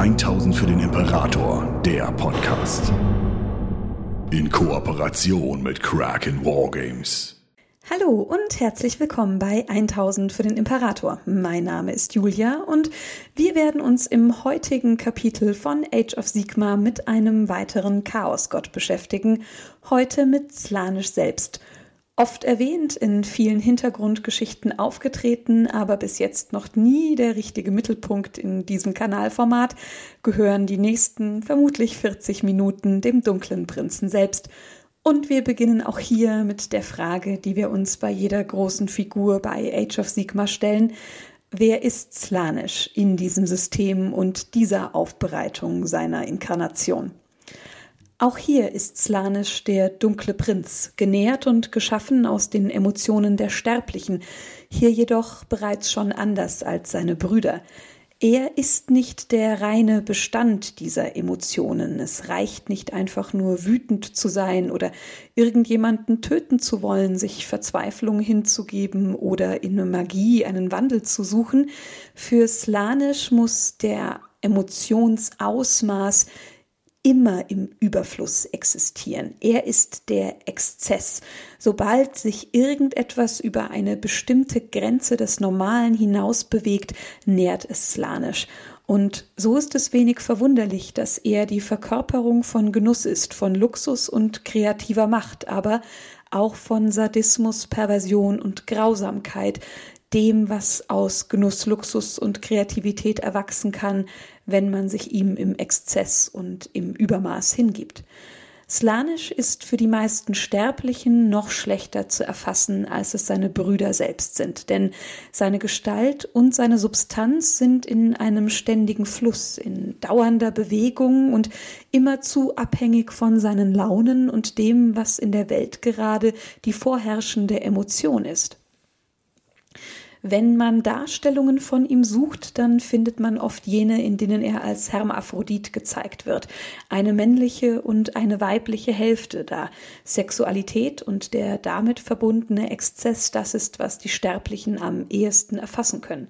1000 für den Imperator, der Podcast. In Kooperation mit Kraken Wargames. Hallo und herzlich willkommen bei 1000 für den Imperator. Mein Name ist Julia und wir werden uns im heutigen Kapitel von Age of Sigma mit einem weiteren Chaosgott beschäftigen. Heute mit Slanisch selbst – oft erwähnt, in vielen Hintergrundgeschichten aufgetreten, aber bis jetzt noch nie der richtige Mittelpunkt in diesem Kanalformat, gehören die nächsten vermutlich 40 Minuten dem dunklen Prinzen selbst. Und wir beginnen auch hier mit der Frage, die wir uns bei jeder großen Figur bei Age of Sigma stellen. Wer ist Slanisch in diesem System und dieser Aufbereitung seiner Inkarnation? Auch hier ist Slanisch der dunkle Prinz, genährt und geschaffen aus den Emotionen der Sterblichen, hier jedoch bereits schon anders als seine Brüder. Er ist nicht der reine Bestand dieser Emotionen. Es reicht nicht einfach nur wütend zu sein oder irgendjemanden töten zu wollen, sich Verzweiflung hinzugeben oder in Magie einen Wandel zu suchen. Für Slanisch muss der Emotionsausmaß immer im Überfluss existieren. Er ist der Exzess. Sobald sich irgendetwas über eine bestimmte Grenze des Normalen hinaus bewegt, nährt es Slanisch. Und so ist es wenig verwunderlich, dass er die Verkörperung von Genuss ist, von Luxus und kreativer Macht, aber auch von Sadismus, Perversion und Grausamkeit, dem, was aus Genuss, Luxus und Kreativität erwachsen kann, wenn man sich ihm im Exzess und im Übermaß hingibt. Slanisch ist für die meisten Sterblichen noch schlechter zu erfassen, als es seine Brüder selbst sind, denn seine Gestalt und seine Substanz sind in einem ständigen Fluss, in dauernder Bewegung und immerzu abhängig von seinen Launen und dem, was in der Welt gerade die vorherrschende Emotion ist. Wenn man Darstellungen von ihm sucht, dann findet man oft jene, in denen er als Hermaphrodit gezeigt wird. Eine männliche und eine weibliche Hälfte, da Sexualität und der damit verbundene Exzess das ist, was die Sterblichen am ehesten erfassen können.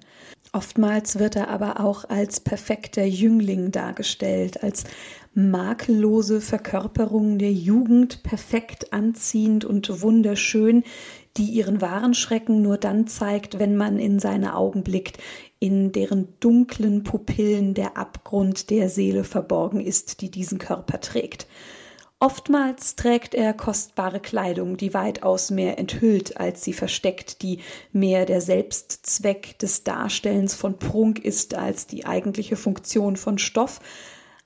Oftmals wird er aber auch als perfekter Jüngling dargestellt, als makellose Verkörperung der Jugend, perfekt anziehend und wunderschön, die ihren wahren Schrecken nur dann zeigt, wenn man in seine Augen blickt, in deren dunklen Pupillen der Abgrund der Seele verborgen ist, die diesen Körper trägt. Oftmals trägt er kostbare Kleidung, die weitaus mehr enthüllt, als sie versteckt, die mehr der Selbstzweck des Darstellens von Prunk ist als die eigentliche Funktion von Stoff,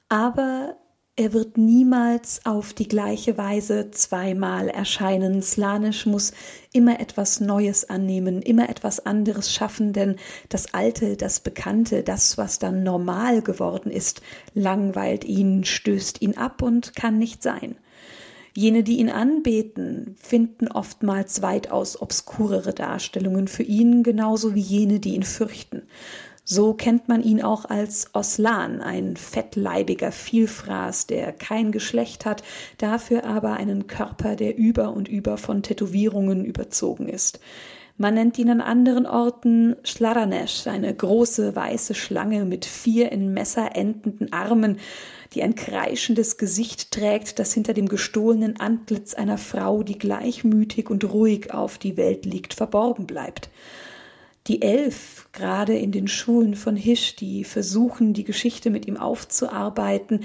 aber er wird niemals auf die gleiche Weise zweimal erscheinen. Slanisch muss immer etwas Neues annehmen, immer etwas anderes schaffen, denn das Alte, das Bekannte, das, was dann normal geworden ist, langweilt ihn, stößt ihn ab und kann nicht sein. Jene, die ihn anbeten, finden oftmals weitaus obskurere Darstellungen für ihn, genauso wie jene, die ihn fürchten. So kennt man ihn auch als Oslan, ein fettleibiger Vielfraß, der kein Geschlecht hat, dafür aber einen Körper, der über und über von Tätowierungen überzogen ist. Man nennt ihn an anderen Orten Schlaranesh, eine große weiße Schlange mit vier in Messer endenden Armen, die ein kreischendes Gesicht trägt, das hinter dem gestohlenen Antlitz einer Frau, die gleichmütig und ruhig auf die Welt liegt, verborgen bleibt. Die Elf, gerade in den Schulen von Hisch, die versuchen, die Geschichte mit ihm aufzuarbeiten,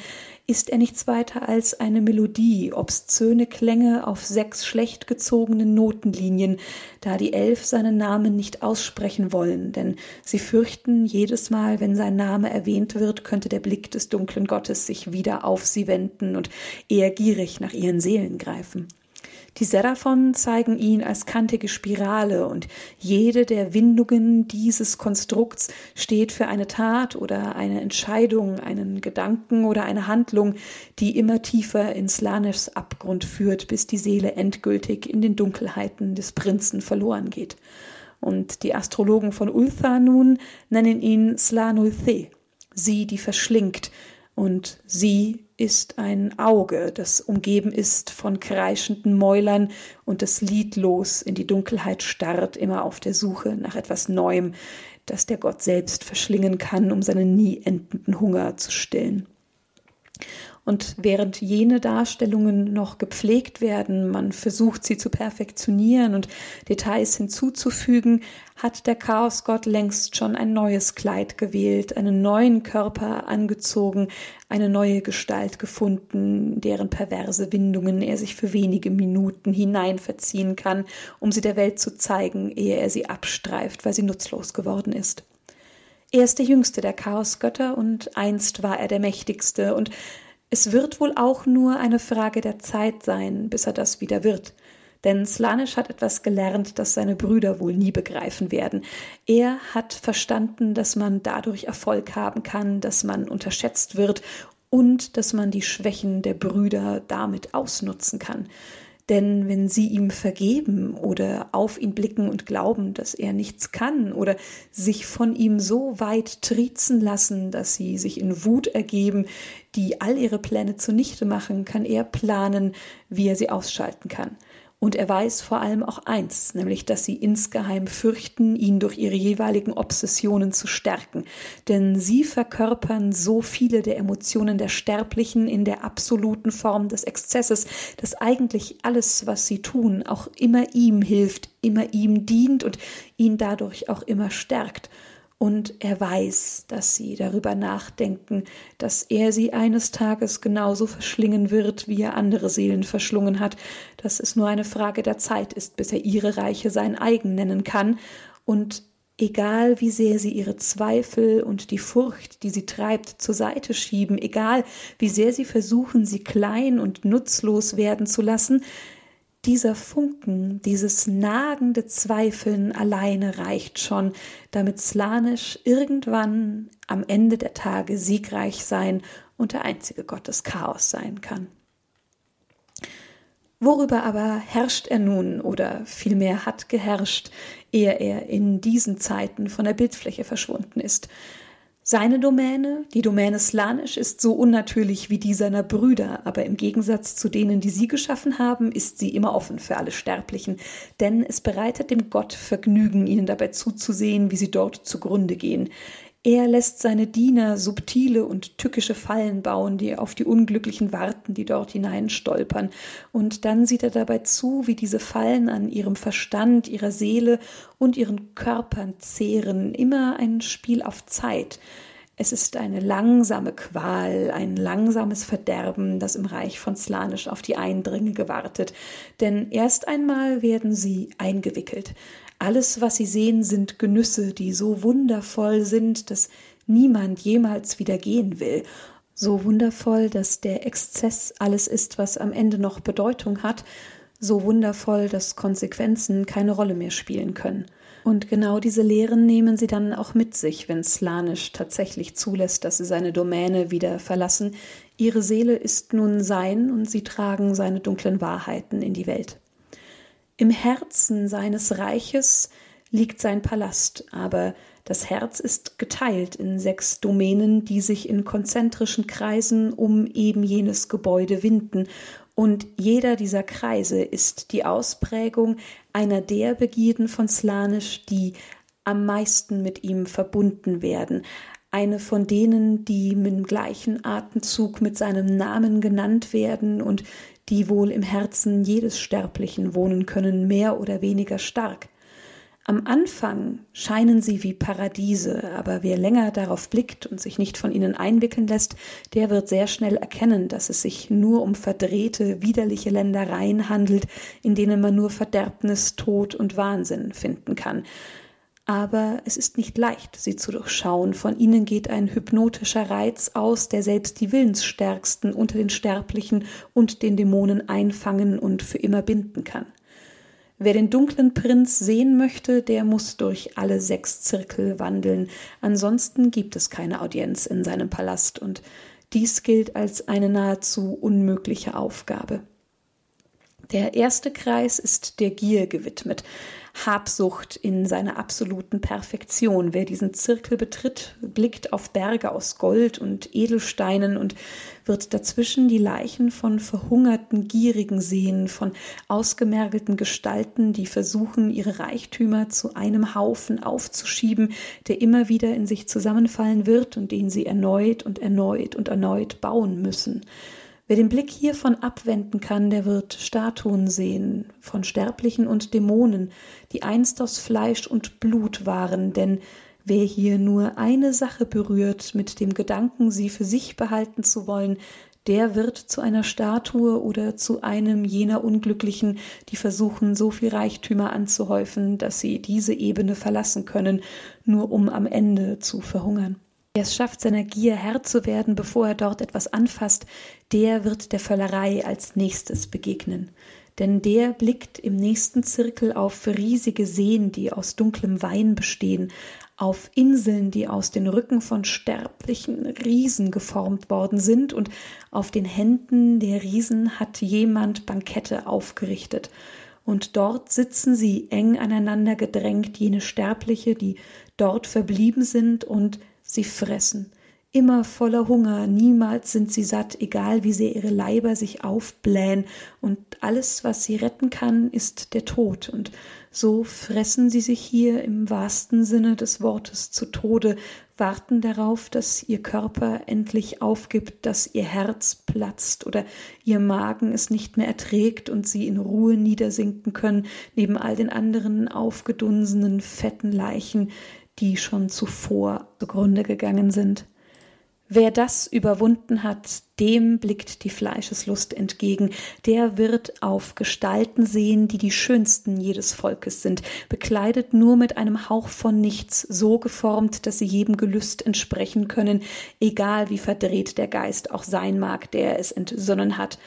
ist er nichts weiter als eine Melodie, obszöne Klänge auf sechs schlecht gezogenen Notenlinien, da die Elf seinen Namen nicht aussprechen wollen, denn sie fürchten, jedes Mal, wenn sein Name erwähnt wird, könnte der Blick des dunklen Gottes sich wieder auf sie wenden und eher gierig nach ihren Seelen greifen. Die Seraphon zeigen ihn als kantige Spirale und jede der Windungen dieses Konstrukts steht für eine Tat oder eine Entscheidung, einen Gedanken oder eine Handlung, die immer tiefer ins Laneschs Abgrund führt, bis die Seele endgültig in den Dunkelheiten des Prinzen verloren geht. Und die Astrologen von Ultha nun nennen ihn Slanulthe, sie, die verschlingt, und sie ist ein Auge, das umgeben ist von kreischenden Mäulern und das liedlos in die Dunkelheit starrt, immer auf der Suche nach etwas Neuem, das der Gott selbst verschlingen kann, um seinen nie endenden Hunger zu stillen. Und während jene Darstellungen noch gepflegt werden, man versucht sie zu perfektionieren und Details hinzuzufügen, hat der Chaosgott längst schon ein neues Kleid gewählt, einen neuen Körper angezogen, eine neue Gestalt gefunden, deren perverse Windungen er sich für wenige Minuten hineinverziehen kann, um sie der Welt zu zeigen, ehe er sie abstreift, weil sie nutzlos geworden ist. Er ist der jüngste der Chaosgötter und einst war er der mächtigste und es wird wohl auch nur eine Frage der Zeit sein, bis er das wieder wird. Denn Slanisch hat etwas gelernt, das seine Brüder wohl nie begreifen werden. Er hat verstanden, dass man dadurch Erfolg haben kann, dass man unterschätzt wird und dass man die Schwächen der Brüder damit ausnutzen kann. Denn wenn sie ihm vergeben oder auf ihn blicken und glauben, dass er nichts kann oder sich von ihm so weit triezen lassen, dass sie sich in Wut ergeben, die all ihre Pläne zunichte machen, kann er planen, wie er sie ausschalten kann. Und er weiß vor allem auch eins, nämlich dass sie insgeheim fürchten, ihn durch ihre jeweiligen Obsessionen zu stärken. Denn sie verkörpern so viele der Emotionen der Sterblichen in der absoluten Form des Exzesses, dass eigentlich alles, was sie tun, auch immer ihm hilft, immer ihm dient und ihn dadurch auch immer stärkt und er weiß, dass sie darüber nachdenken, dass er sie eines Tages genauso verschlingen wird, wie er andere Seelen verschlungen hat, dass es nur eine Frage der Zeit ist, bis er ihre Reiche sein eigen nennen kann, und egal wie sehr sie ihre Zweifel und die Furcht, die sie treibt, zur Seite schieben, egal wie sehr sie versuchen, sie klein und nutzlos werden zu lassen, dieser Funken, dieses nagende Zweifeln alleine reicht schon, damit Slanisch irgendwann am Ende der Tage siegreich sein und der einzige Gott des Chaos sein kann. Worüber aber herrscht er nun oder vielmehr hat geherrscht, ehe er in diesen Zeiten von der Bildfläche verschwunden ist? Seine Domäne, die Domäne Slanisch, ist so unnatürlich wie die seiner Brüder, aber im Gegensatz zu denen, die sie geschaffen haben, ist sie immer offen für alle Sterblichen, denn es bereitet dem Gott Vergnügen, ihnen dabei zuzusehen, wie sie dort zugrunde gehen. Er lässt seine Diener subtile und tückische Fallen bauen, die auf die Unglücklichen warten, die dort hineinstolpern. Und dann sieht er dabei zu, wie diese Fallen an ihrem Verstand, ihrer Seele und ihren Körpern zehren. Immer ein Spiel auf Zeit. Es ist eine langsame Qual, ein langsames Verderben, das im Reich von Slanisch auf die Eindringlinge wartet. Denn erst einmal werden sie eingewickelt. Alles, was sie sehen, sind Genüsse, die so wundervoll sind, dass niemand jemals wieder gehen will. So wundervoll, dass der Exzess alles ist, was am Ende noch Bedeutung hat. So wundervoll, dass Konsequenzen keine Rolle mehr spielen können. Und genau diese Lehren nehmen sie dann auch mit sich, wenn Slanisch tatsächlich zulässt, dass sie seine Domäne wieder verlassen. Ihre Seele ist nun sein und sie tragen seine dunklen Wahrheiten in die Welt. Im Herzen seines Reiches liegt sein Palast, aber das Herz ist geteilt in sechs Domänen, die sich in konzentrischen Kreisen um eben jenes Gebäude winden, und jeder dieser Kreise ist die Ausprägung einer der Begierden von Slanisch, die am meisten mit ihm verbunden werden, eine von denen, die mit dem gleichen Atemzug mit seinem Namen genannt werden und die wohl im Herzen jedes Sterblichen wohnen können, mehr oder weniger stark. Am Anfang scheinen sie wie Paradiese, aber wer länger darauf blickt und sich nicht von ihnen einwickeln lässt, der wird sehr schnell erkennen, dass es sich nur um verdrehte, widerliche Ländereien handelt, in denen man nur Verderbnis, Tod und Wahnsinn finden kann aber es ist nicht leicht, sie zu durchschauen. Von ihnen geht ein hypnotischer Reiz aus, der selbst die Willensstärksten unter den Sterblichen und den Dämonen einfangen und für immer binden kann. Wer den dunklen Prinz sehen möchte, der muss durch alle sechs Zirkel wandeln, ansonsten gibt es keine Audienz in seinem Palast, und dies gilt als eine nahezu unmögliche Aufgabe. Der erste Kreis ist der Gier gewidmet, Habsucht in seiner absoluten Perfektion. Wer diesen Zirkel betritt, blickt auf Berge aus Gold und Edelsteinen und wird dazwischen die Leichen von verhungerten Gierigen sehen, von ausgemergelten Gestalten, die versuchen, ihre Reichtümer zu einem Haufen aufzuschieben, der immer wieder in sich zusammenfallen wird und den sie erneut und erneut und erneut bauen müssen. Wer den Blick hiervon abwenden kann, der wird Statuen sehen von Sterblichen und Dämonen, die einst aus Fleisch und Blut waren, denn wer hier nur eine Sache berührt mit dem Gedanken, sie für sich behalten zu wollen, der wird zu einer Statue oder zu einem jener Unglücklichen, die versuchen, so viel Reichtümer anzuhäufen, dass sie diese Ebene verlassen können, nur um am Ende zu verhungern. Wer es schafft, seiner Gier Herr zu werden, bevor er dort etwas anfasst, der wird der Völlerei als nächstes begegnen. Denn der blickt im nächsten Zirkel auf riesige Seen, die aus dunklem Wein bestehen, auf Inseln, die aus den Rücken von sterblichen Riesen geformt worden sind, und auf den Händen der Riesen hat jemand Bankette aufgerichtet. Und dort sitzen sie eng aneinander gedrängt, jene Sterbliche, die dort verblieben sind und Sie fressen, immer voller Hunger, niemals sind sie satt, egal wie sehr ihre Leiber sich aufblähen, und alles, was sie retten kann, ist der Tod, und so fressen sie sich hier im wahrsten Sinne des Wortes zu Tode, warten darauf, dass ihr Körper endlich aufgibt, dass ihr Herz platzt oder ihr Magen es nicht mehr erträgt und sie in Ruhe niedersinken können, neben all den anderen aufgedunsenen, fetten Leichen, die schon zuvor zugrunde gegangen sind. Wer das überwunden hat, dem blickt die Fleischeslust entgegen, der wird auf Gestalten sehen, die die schönsten jedes Volkes sind, bekleidet nur mit einem Hauch von nichts, so geformt, dass sie jedem Gelüst entsprechen können, egal wie verdreht der Geist auch sein mag, der es entsonnen hat.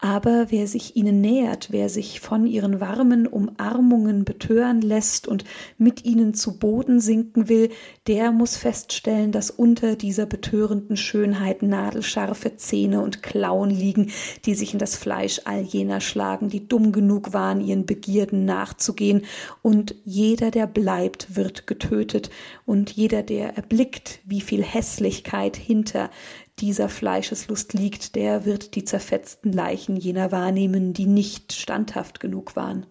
Aber wer sich ihnen nähert, wer sich von ihren warmen Umarmungen betören lässt und mit ihnen zu Boden sinken will, der muss feststellen, dass unter dieser betörenden Schönheit nadelscharfe Zähne und Klauen liegen, die sich in das Fleisch all jener schlagen, die dumm genug waren, ihren Begierden nachzugehen, und jeder, der bleibt, wird getötet, und jeder, der erblickt, wie viel Hässlichkeit hinter dieser Fleischeslust liegt, der wird die zerfetzten Leichen jener wahrnehmen, die nicht standhaft genug waren.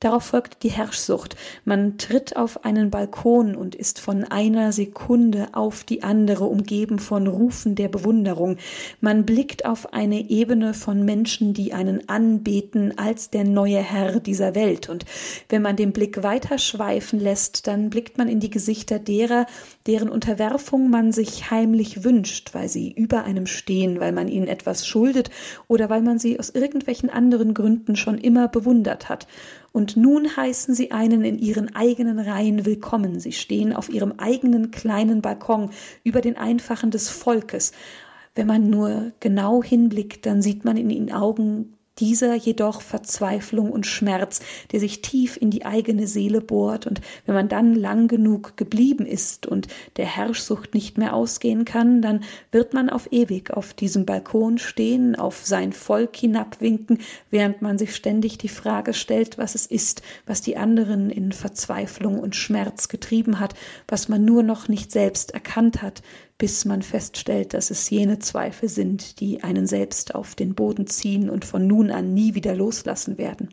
Darauf folgt die Herrschsucht. Man tritt auf einen Balkon und ist von einer Sekunde auf die andere umgeben von Rufen der Bewunderung. Man blickt auf eine Ebene von Menschen, die einen anbeten als der neue Herr dieser Welt. Und wenn man den Blick weiter schweifen lässt, dann blickt man in die Gesichter derer, deren Unterwerfung man sich heimlich wünscht, weil sie über einem stehen, weil man ihnen etwas schuldet oder weil man sie aus irgendwelchen anderen Gründen schon immer bewundert hat und nun heißen sie einen in ihren eigenen Reihen willkommen. Sie stehen auf ihrem eigenen kleinen Balkon über den Einfachen des Volkes. Wenn man nur genau hinblickt, dann sieht man in ihren Augen dieser jedoch Verzweiflung und Schmerz, der sich tief in die eigene Seele bohrt, und wenn man dann lang genug geblieben ist und der Herrschsucht nicht mehr ausgehen kann, dann wird man auf ewig auf diesem Balkon stehen, auf sein Volk hinabwinken, während man sich ständig die Frage stellt, was es ist, was die anderen in Verzweiflung und Schmerz getrieben hat, was man nur noch nicht selbst erkannt hat, bis man feststellt, dass es jene Zweifel sind, die einen selbst auf den Boden ziehen und von nun an nie wieder loslassen werden.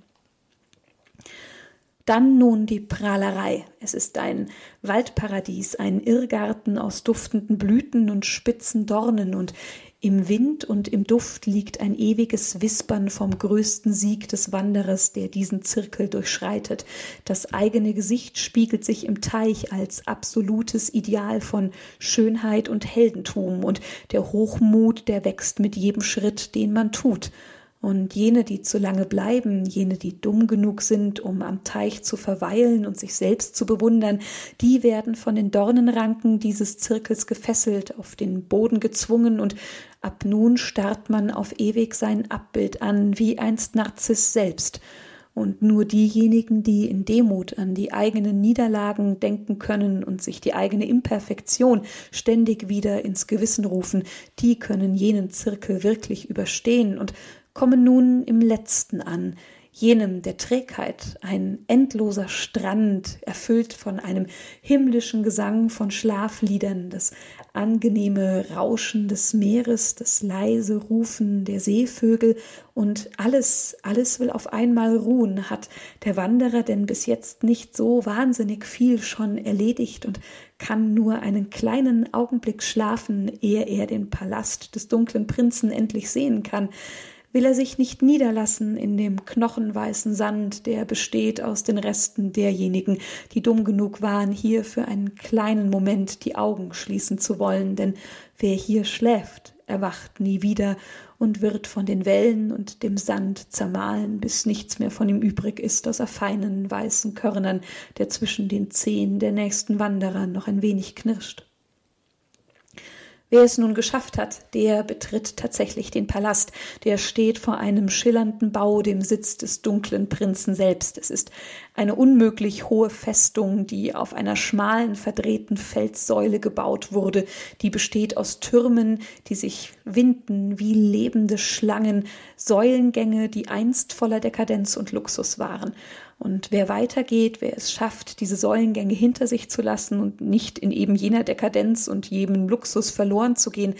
Dann nun die Prahlerei. Es ist ein Waldparadies, ein Irrgarten aus duftenden Blüten und spitzen Dornen, und im Wind und im Duft liegt ein ewiges Wispern vom größten Sieg des Wanderers, der diesen Zirkel durchschreitet. Das eigene Gesicht spiegelt sich im Teich als absolutes Ideal von Schönheit und Heldentum, und der Hochmut, der wächst mit jedem Schritt, den man tut. Und jene, die zu lange bleiben, jene, die dumm genug sind, um am Teich zu verweilen und sich selbst zu bewundern, die werden von den Dornenranken dieses Zirkels gefesselt, auf den Boden gezwungen und ab nun starrt man auf ewig sein Abbild an, wie einst Narziss selbst. Und nur diejenigen, die in Demut an die eigenen Niederlagen denken können und sich die eigene Imperfektion ständig wieder ins Gewissen rufen, die können jenen Zirkel wirklich überstehen und kommen nun im letzten an, jenem der Trägheit, ein endloser Strand, erfüllt von einem himmlischen Gesang von Schlafliedern, das angenehme Rauschen des Meeres, das leise Rufen der Seevögel und alles, alles will auf einmal ruhen, hat der Wanderer denn bis jetzt nicht so wahnsinnig viel schon erledigt und kann nur einen kleinen Augenblick schlafen, ehe er den Palast des dunklen Prinzen endlich sehen kann will er sich nicht niederlassen in dem knochenweißen Sand, der besteht aus den Resten derjenigen, die dumm genug waren, hier für einen kleinen Moment die Augen schließen zu wollen, denn wer hier schläft, erwacht nie wieder und wird von den Wellen und dem Sand zermahlen, bis nichts mehr von ihm übrig ist, außer feinen weißen Körnern, der zwischen den Zehen der nächsten Wanderer noch ein wenig knirscht. Wer es nun geschafft hat, der betritt tatsächlich den Palast. Der steht vor einem schillernden Bau, dem Sitz des dunklen Prinzen selbst. Es ist eine unmöglich hohe Festung, die auf einer schmalen, verdrehten Felssäule gebaut wurde. Die besteht aus Türmen, die sich winden wie lebende Schlangen, Säulengänge, die einst voller Dekadenz und Luxus waren. Und wer weitergeht, wer es schafft, diese Säulengänge hinter sich zu lassen und nicht in eben jener Dekadenz und jedem Luxus verloren zu gehen,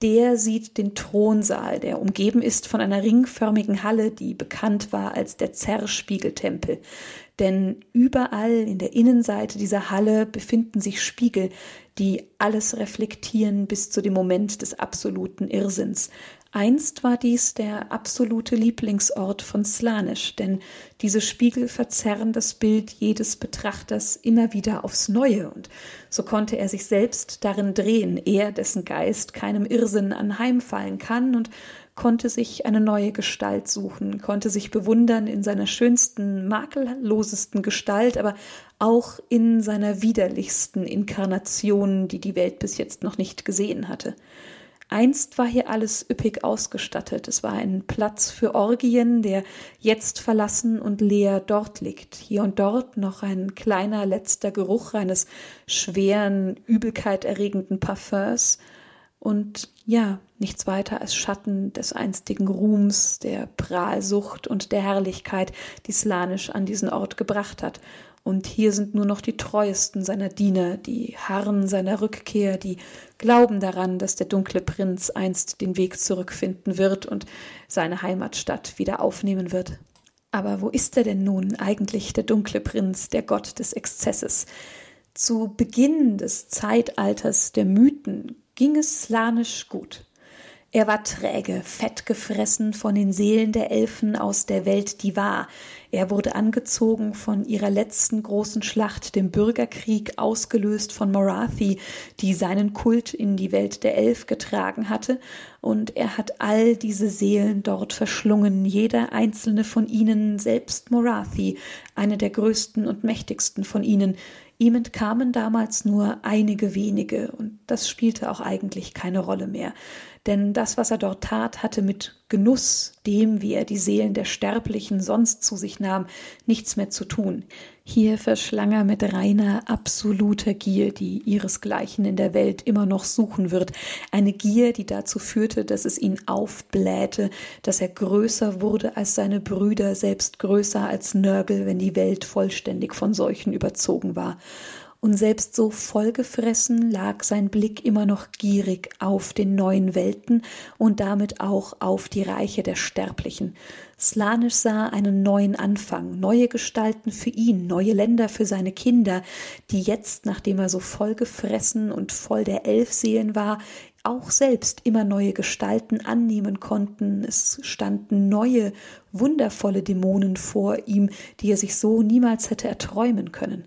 der sieht den Thronsaal, der umgeben ist von einer ringförmigen Halle, die bekannt war als der Zerrspiegeltempel. Denn überall in der Innenseite dieser Halle befinden sich Spiegel, die alles reflektieren bis zu dem Moment des absoluten Irrsinns. Einst war dies der absolute Lieblingsort von Slanisch, denn diese Spiegel verzerren das Bild jedes Betrachters immer wieder aufs Neue, und so konnte er sich selbst darin drehen, er, dessen Geist keinem Irrsinn anheimfallen kann, und konnte sich eine neue Gestalt suchen, konnte sich bewundern in seiner schönsten, makellosesten Gestalt, aber auch in seiner widerlichsten Inkarnation, die die Welt bis jetzt noch nicht gesehen hatte. Einst war hier alles üppig ausgestattet. Es war ein Platz für Orgien, der jetzt verlassen und leer dort liegt. Hier und dort noch ein kleiner letzter Geruch eines schweren, übelkeiterregenden Parfums. Und ja, nichts weiter als Schatten des einstigen Ruhms, der Prahlsucht und der Herrlichkeit, die Slanisch an diesen Ort gebracht hat. Und hier sind nur noch die treuesten seiner Diener, die Harren seiner Rückkehr, die glauben daran, dass der dunkle Prinz einst den Weg zurückfinden wird und seine Heimatstadt wieder aufnehmen wird. Aber wo ist er denn nun eigentlich, der dunkle Prinz, der Gott des Exzesses? Zu Beginn des Zeitalters der Mythen ging es Slanisch gut. Er war träge, fett gefressen von den Seelen der Elfen aus der Welt, die war. Er wurde angezogen von ihrer letzten großen Schlacht, dem Bürgerkrieg, ausgelöst von Morathi, die seinen Kult in die Welt der Elf getragen hatte, und er hat all diese Seelen dort verschlungen, jeder einzelne von ihnen, selbst Morathi, eine der größten und mächtigsten von ihnen, Ihm entkamen damals nur einige wenige, und das spielte auch eigentlich keine Rolle mehr. Denn das, was er dort tat, hatte mit Genuss, dem, wie er die Seelen der Sterblichen sonst zu sich nahm, nichts mehr zu tun. Hier verschlang er mit reiner, absoluter Gier, die ihresgleichen in der Welt immer noch suchen wird, eine Gier, die dazu führte, dass es ihn aufblähte, dass er größer wurde als seine Brüder, selbst größer als Nörgel, wenn die Welt vollständig von Seuchen überzogen war und selbst so vollgefressen lag sein Blick immer noch gierig auf den neuen Welten und damit auch auf die Reiche der Sterblichen. Slanisch sah einen neuen Anfang, neue Gestalten für ihn, neue Länder für seine Kinder, die jetzt, nachdem er so vollgefressen und voll der Elfseelen war, auch selbst immer neue Gestalten annehmen konnten. Es standen neue, wundervolle Dämonen vor ihm, die er sich so niemals hätte erträumen können.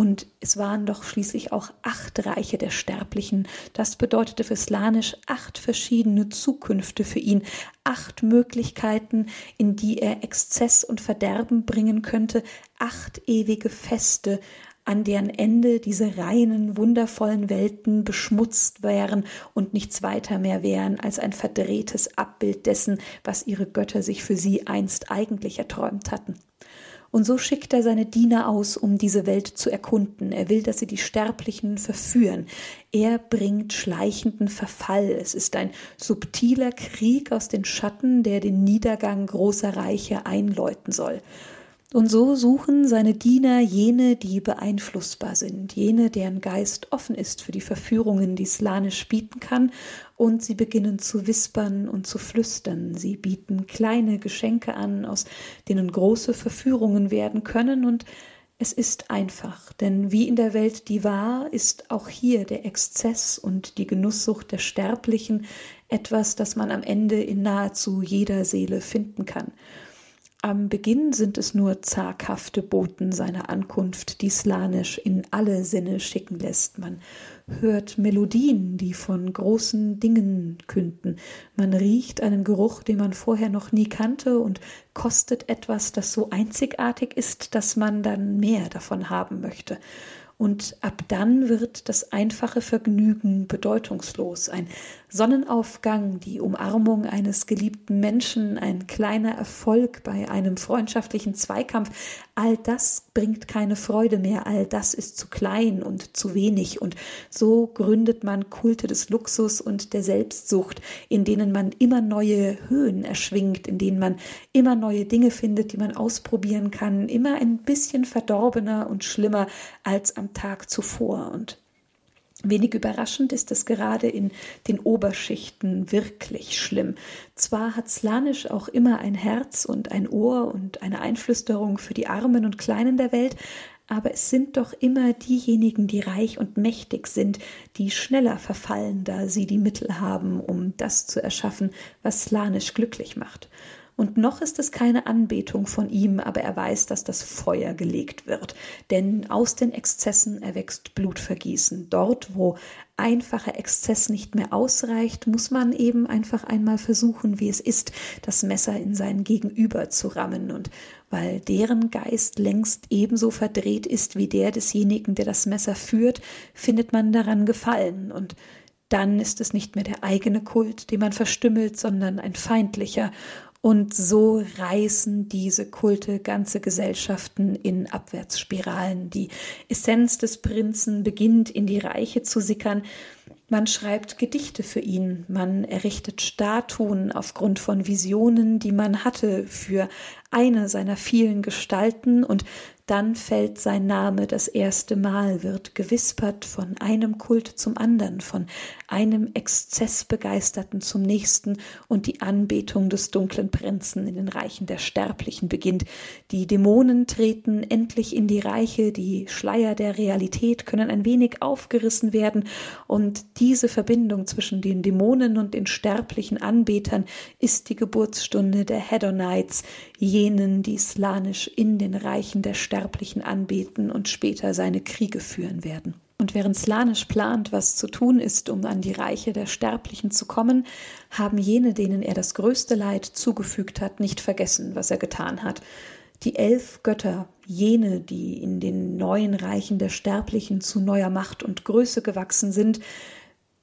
Und es waren doch schließlich auch acht Reiche der Sterblichen. Das bedeutete für Slanisch acht verschiedene Zukünfte für ihn, acht Möglichkeiten, in die er Exzess und Verderben bringen könnte, acht ewige Feste, an deren Ende diese reinen, wundervollen Welten beschmutzt wären und nichts weiter mehr wären als ein verdrehtes Abbild dessen, was ihre Götter sich für sie einst eigentlich erträumt hatten. Und so schickt er seine Diener aus, um diese Welt zu erkunden. Er will, dass sie die Sterblichen verführen. Er bringt schleichenden Verfall. Es ist ein subtiler Krieg aus den Schatten, der den Niedergang großer Reiche einläuten soll. Und so suchen seine Diener jene, die beeinflussbar sind, jene, deren Geist offen ist für die Verführungen, die Slanisch bieten kann, und sie beginnen zu wispern und zu flüstern. Sie bieten kleine Geschenke an, aus denen große Verführungen werden können, und es ist einfach, denn wie in der Welt die war, ist auch hier der Exzess und die Genusssucht der Sterblichen etwas, das man am Ende in nahezu jeder Seele finden kann. Am Beginn sind es nur zaghafte Boten seiner Ankunft, die Slanisch in alle Sinne schicken lässt. Man hört Melodien, die von großen Dingen künden. Man riecht einen Geruch, den man vorher noch nie kannte und kostet etwas, das so einzigartig ist, dass man dann mehr davon haben möchte. Und ab dann wird das einfache Vergnügen bedeutungslos. Ein Sonnenaufgang, die Umarmung eines geliebten Menschen, ein kleiner Erfolg bei einem freundschaftlichen Zweikampf, all das bringt keine Freude mehr, all das ist zu klein und zu wenig. Und so gründet man Kulte des Luxus und der Selbstsucht, in denen man immer neue Höhen erschwingt, in denen man immer neue Dinge findet, die man ausprobieren kann, immer ein bisschen verdorbener und schlimmer als am Tag zuvor. Und Wenig überraschend ist es gerade in den Oberschichten wirklich schlimm. Zwar hat Slanisch auch immer ein Herz und ein Ohr und eine Einflüsterung für die Armen und Kleinen der Welt, aber es sind doch immer diejenigen, die reich und mächtig sind, die schneller verfallen, da sie die Mittel haben, um das zu erschaffen, was Slanisch glücklich macht. Und noch ist es keine Anbetung von ihm, aber er weiß, dass das Feuer gelegt wird. Denn aus den Exzessen erwächst Blutvergießen. Dort, wo einfacher Exzess nicht mehr ausreicht, muss man eben einfach einmal versuchen, wie es ist, das Messer in sein Gegenüber zu rammen. Und weil deren Geist längst ebenso verdreht ist wie der desjenigen, der das Messer führt, findet man daran Gefallen. Und dann ist es nicht mehr der eigene Kult, den man verstümmelt, sondern ein feindlicher. Und so reißen diese Kulte ganze Gesellschaften in Abwärtsspiralen. Die Essenz des Prinzen beginnt in die Reiche zu sickern. Man schreibt Gedichte für ihn, man errichtet Statuen aufgrund von Visionen, die man hatte für eine seiner vielen Gestalten, und dann fällt sein Name das erste Mal, wird gewispert von einem Kult zum anderen, von einem Exzessbegeisterten zum nächsten und die Anbetung des dunklen Prinzen in den Reichen der Sterblichen beginnt. Die Dämonen treten endlich in die Reiche, die Schleier der Realität können ein wenig aufgerissen werden und diese Verbindung zwischen den Dämonen und den sterblichen Anbetern ist die Geburtsstunde der Hedonites, jenen, die slanisch in den Reichen der Sterblichen anbeten und später seine Kriege führen werden. Und während Slanisch plant, was zu tun ist, um an die Reiche der Sterblichen zu kommen, haben jene, denen er das größte Leid zugefügt hat, nicht vergessen, was er getan hat. Die elf Götter, jene, die in den neuen Reichen der Sterblichen zu neuer Macht und Größe gewachsen sind,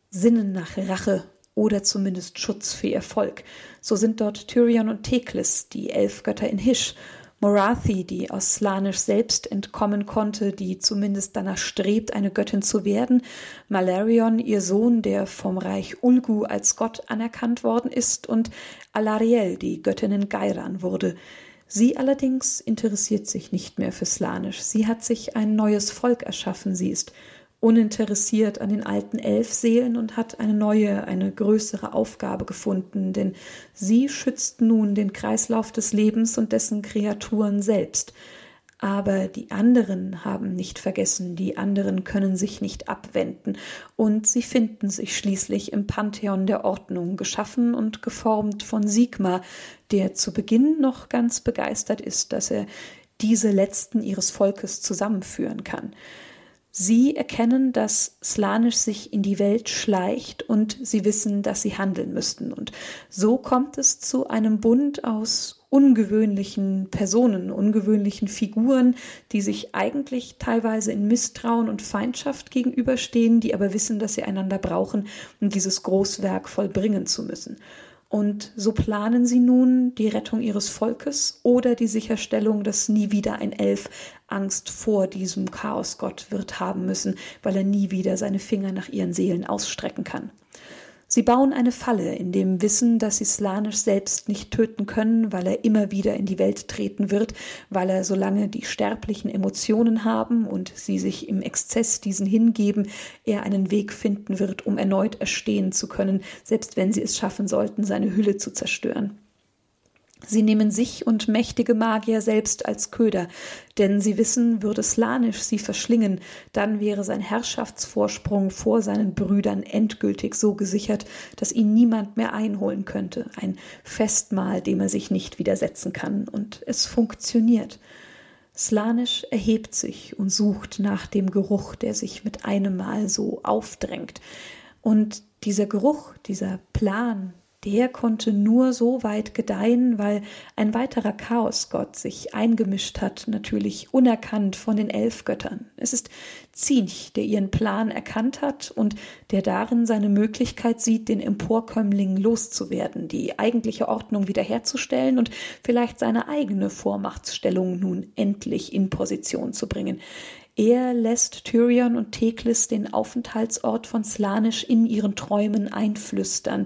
sinnen nach Rache oder zumindest Schutz für ihr Volk. So sind dort Tyrion und Teklis, die elf Götter in Hisch, Morathi, die aus Slanisch selbst entkommen konnte, die zumindest danach strebt, eine Göttin zu werden, Malarion, ihr Sohn, der vom Reich Ulgu als Gott anerkannt worden ist, und Alariel, die Göttin in Gairan wurde. Sie allerdings interessiert sich nicht mehr für Slanisch. Sie hat sich ein neues Volk erschaffen. Sie ist uninteressiert an den alten Elfseelen und hat eine neue, eine größere Aufgabe gefunden, denn sie schützt nun den Kreislauf des Lebens und dessen Kreaturen selbst. Aber die anderen haben nicht vergessen, die anderen können sich nicht abwenden, und sie finden sich schließlich im Pantheon der Ordnung, geschaffen und geformt von Sigma, der zu Beginn noch ganz begeistert ist, dass er diese letzten ihres Volkes zusammenführen kann. Sie erkennen, dass Slanisch sich in die Welt schleicht und sie wissen, dass sie handeln müssten. Und so kommt es zu einem Bund aus ungewöhnlichen Personen, ungewöhnlichen Figuren, die sich eigentlich teilweise in Misstrauen und Feindschaft gegenüberstehen, die aber wissen, dass sie einander brauchen, um dieses Großwerk vollbringen zu müssen. Und so planen sie nun die Rettung ihres Volkes oder die Sicherstellung, dass nie wieder ein Elf Angst vor diesem Chaosgott wird haben müssen, weil er nie wieder seine Finger nach ihren Seelen ausstrecken kann. Sie bauen eine Falle in dem Wissen, dass sie Slanisch selbst nicht töten können, weil er immer wieder in die Welt treten wird, weil er, solange die sterblichen Emotionen haben und sie sich im Exzess diesen hingeben, er einen Weg finden wird, um erneut erstehen zu können, selbst wenn sie es schaffen sollten, seine Hülle zu zerstören. Sie nehmen sich und mächtige Magier selbst als Köder, denn sie wissen, würde Slanisch sie verschlingen, dann wäre sein Herrschaftsvorsprung vor seinen Brüdern endgültig so gesichert, dass ihn niemand mehr einholen könnte, ein Festmahl, dem er sich nicht widersetzen kann, und es funktioniert. Slanisch erhebt sich und sucht nach dem Geruch, der sich mit einem Mal so aufdrängt. Und dieser Geruch, dieser Plan, der konnte nur so weit gedeihen, weil ein weiterer Chaosgott sich eingemischt hat, natürlich unerkannt von den Elfgöttern. Es ist Zinch, der ihren Plan erkannt hat und der darin seine Möglichkeit sieht, den Emporkömmling loszuwerden, die eigentliche Ordnung wiederherzustellen und vielleicht seine eigene Vormachtsstellung nun endlich in Position zu bringen. Er lässt Tyrion und Teklis den Aufenthaltsort von Slanisch in ihren Träumen einflüstern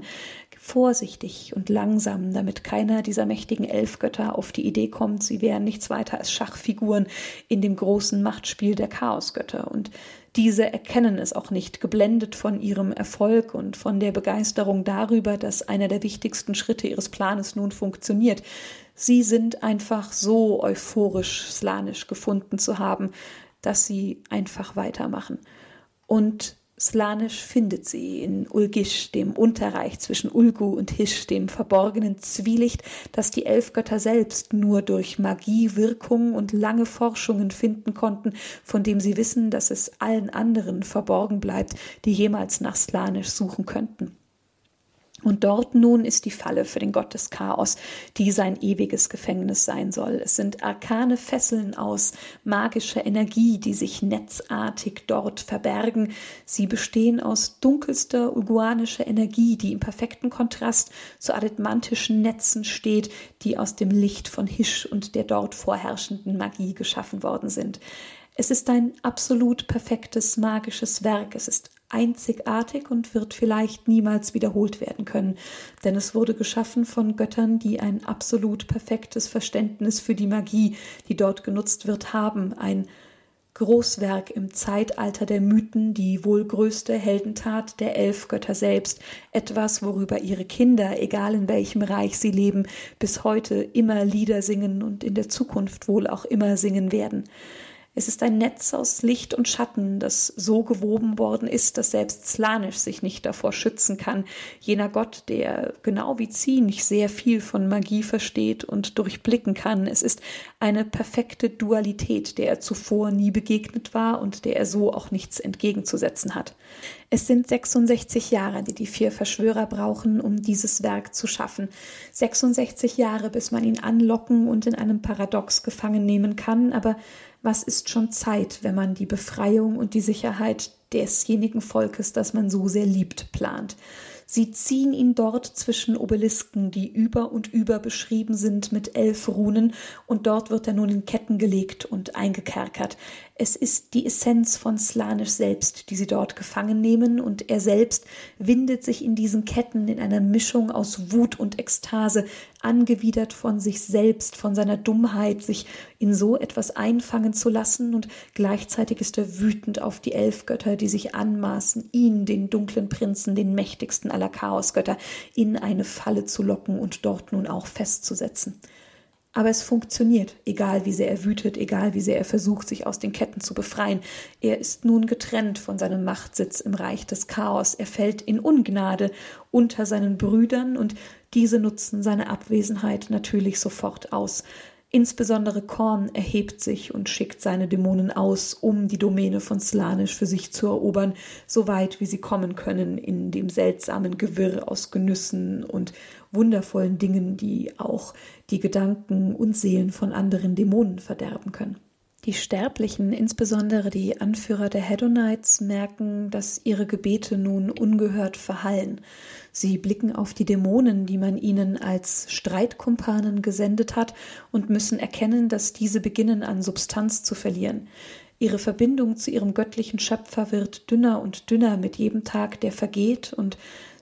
vorsichtig und langsam, damit keiner dieser mächtigen Elfgötter auf die Idee kommt, sie wären nichts weiter als Schachfiguren in dem großen Machtspiel der Chaosgötter. Und diese erkennen es auch nicht, geblendet von ihrem Erfolg und von der Begeisterung darüber, dass einer der wichtigsten Schritte ihres Planes nun funktioniert. Sie sind einfach so euphorisch slanisch gefunden zu haben, dass sie einfach weitermachen. Und Slanisch findet sie in Ulgisch, dem Unterreich zwischen Ulgu und Hisch, dem verborgenen Zwielicht, das die Elfgötter selbst nur durch Magie, Wirkung und lange Forschungen finden konnten, von dem sie wissen, dass es allen anderen verborgen bleibt, die jemals nach Slanisch suchen könnten. Und dort nun ist die Falle für den Gott des Chaos, die sein ewiges Gefängnis sein soll. Es sind arkane Fesseln aus magischer Energie, die sich netzartig dort verbergen. Sie bestehen aus dunkelster uguanischer Energie, die im perfekten Kontrast zu adetmantischen Netzen steht, die aus dem Licht von Hisch und der dort vorherrschenden Magie geschaffen worden sind. Es ist ein absolut perfektes magisches Werk. Es ist einzigartig und wird vielleicht niemals wiederholt werden können, denn es wurde geschaffen von Göttern, die ein absolut perfektes Verständnis für die Magie, die dort genutzt wird, haben, ein Großwerk im Zeitalter der Mythen, die wohl größte Heldentat der elf Götter selbst, etwas, worüber ihre Kinder, egal in welchem Reich sie leben, bis heute immer Lieder singen und in der Zukunft wohl auch immer singen werden. Es ist ein Netz aus Licht und Schatten, das so gewoben worden ist, dass selbst Slanisch sich nicht davor schützen kann. Jener Gott, der genau wie Zinch sehr viel von Magie versteht und durchblicken kann. Es ist eine perfekte Dualität, der er zuvor nie begegnet war und der er so auch nichts entgegenzusetzen hat. Es sind 66 Jahre, die die vier Verschwörer brauchen, um dieses Werk zu schaffen. 66 Jahre, bis man ihn anlocken und in einem Paradox gefangen nehmen kann, aber was ist schon Zeit, wenn man die Befreiung und die Sicherheit desjenigen Volkes, das man so sehr liebt, plant. Sie ziehen ihn dort zwischen Obelisken, die über und über beschrieben sind mit elf Runen, und dort wird er nun in Ketten gelegt und eingekerkert. Es ist die Essenz von Slanisch selbst, die sie dort gefangen nehmen, und er selbst windet sich in diesen Ketten in einer Mischung aus Wut und Ekstase, angewidert von sich selbst, von seiner Dummheit, sich in so etwas einfangen zu lassen, und gleichzeitig ist er wütend auf die Elfgötter, die sich anmaßen, ihn, den dunklen Prinzen, den mächtigsten aller Chaosgötter, in eine Falle zu locken und dort nun auch festzusetzen. Aber es funktioniert, egal wie sehr er wütet, egal wie sehr er versucht, sich aus den Ketten zu befreien. Er ist nun getrennt von seinem Machtsitz im Reich des Chaos. Er fällt in Ungnade unter seinen Brüdern und diese nutzen seine Abwesenheit natürlich sofort aus. Insbesondere Korn erhebt sich und schickt seine Dämonen aus, um die Domäne von Slanisch für sich zu erobern, so weit wie sie kommen können in dem seltsamen Gewirr aus Genüssen und wundervollen Dingen, die auch die Gedanken und Seelen von anderen Dämonen verderben können. Die Sterblichen, insbesondere die Anführer der Hedonites, merken, dass ihre Gebete nun ungehört verhallen. Sie blicken auf die Dämonen, die man ihnen als Streitkumpanen gesendet hat, und müssen erkennen, dass diese beginnen an Substanz zu verlieren. Ihre Verbindung zu ihrem göttlichen Schöpfer wird dünner und dünner mit jedem Tag, der vergeht, und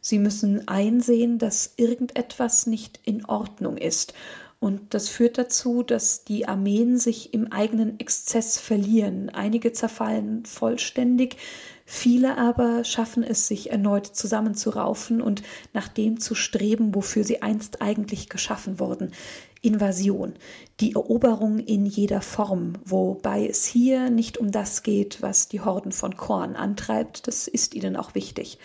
sie müssen einsehen, dass irgendetwas nicht in Ordnung ist und das führt dazu, dass die Armeen sich im eigenen Exzess verlieren. Einige zerfallen vollständig, viele aber schaffen es, sich erneut zusammenzuraufen und nach dem zu streben, wofür sie einst eigentlich geschaffen wurden. Invasion, die Eroberung in jeder Form, wobei es hier nicht um das geht, was die Horden von Korn antreibt, das ist ihnen auch wichtig.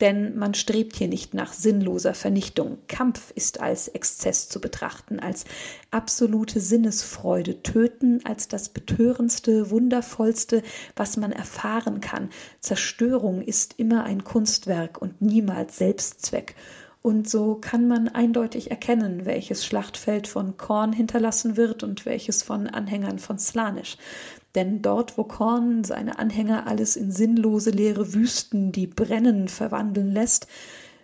Denn man strebt hier nicht nach sinnloser Vernichtung. Kampf ist als Exzess zu betrachten, als absolute Sinnesfreude. Töten als das betörendste, wundervollste, was man erfahren kann. Zerstörung ist immer ein Kunstwerk und niemals Selbstzweck. Und so kann man eindeutig erkennen, welches Schlachtfeld von Korn hinterlassen wird und welches von Anhängern von Slanisch. Denn dort, wo Korn seine Anhänger alles in sinnlose leere Wüsten, die brennen, verwandeln lässt,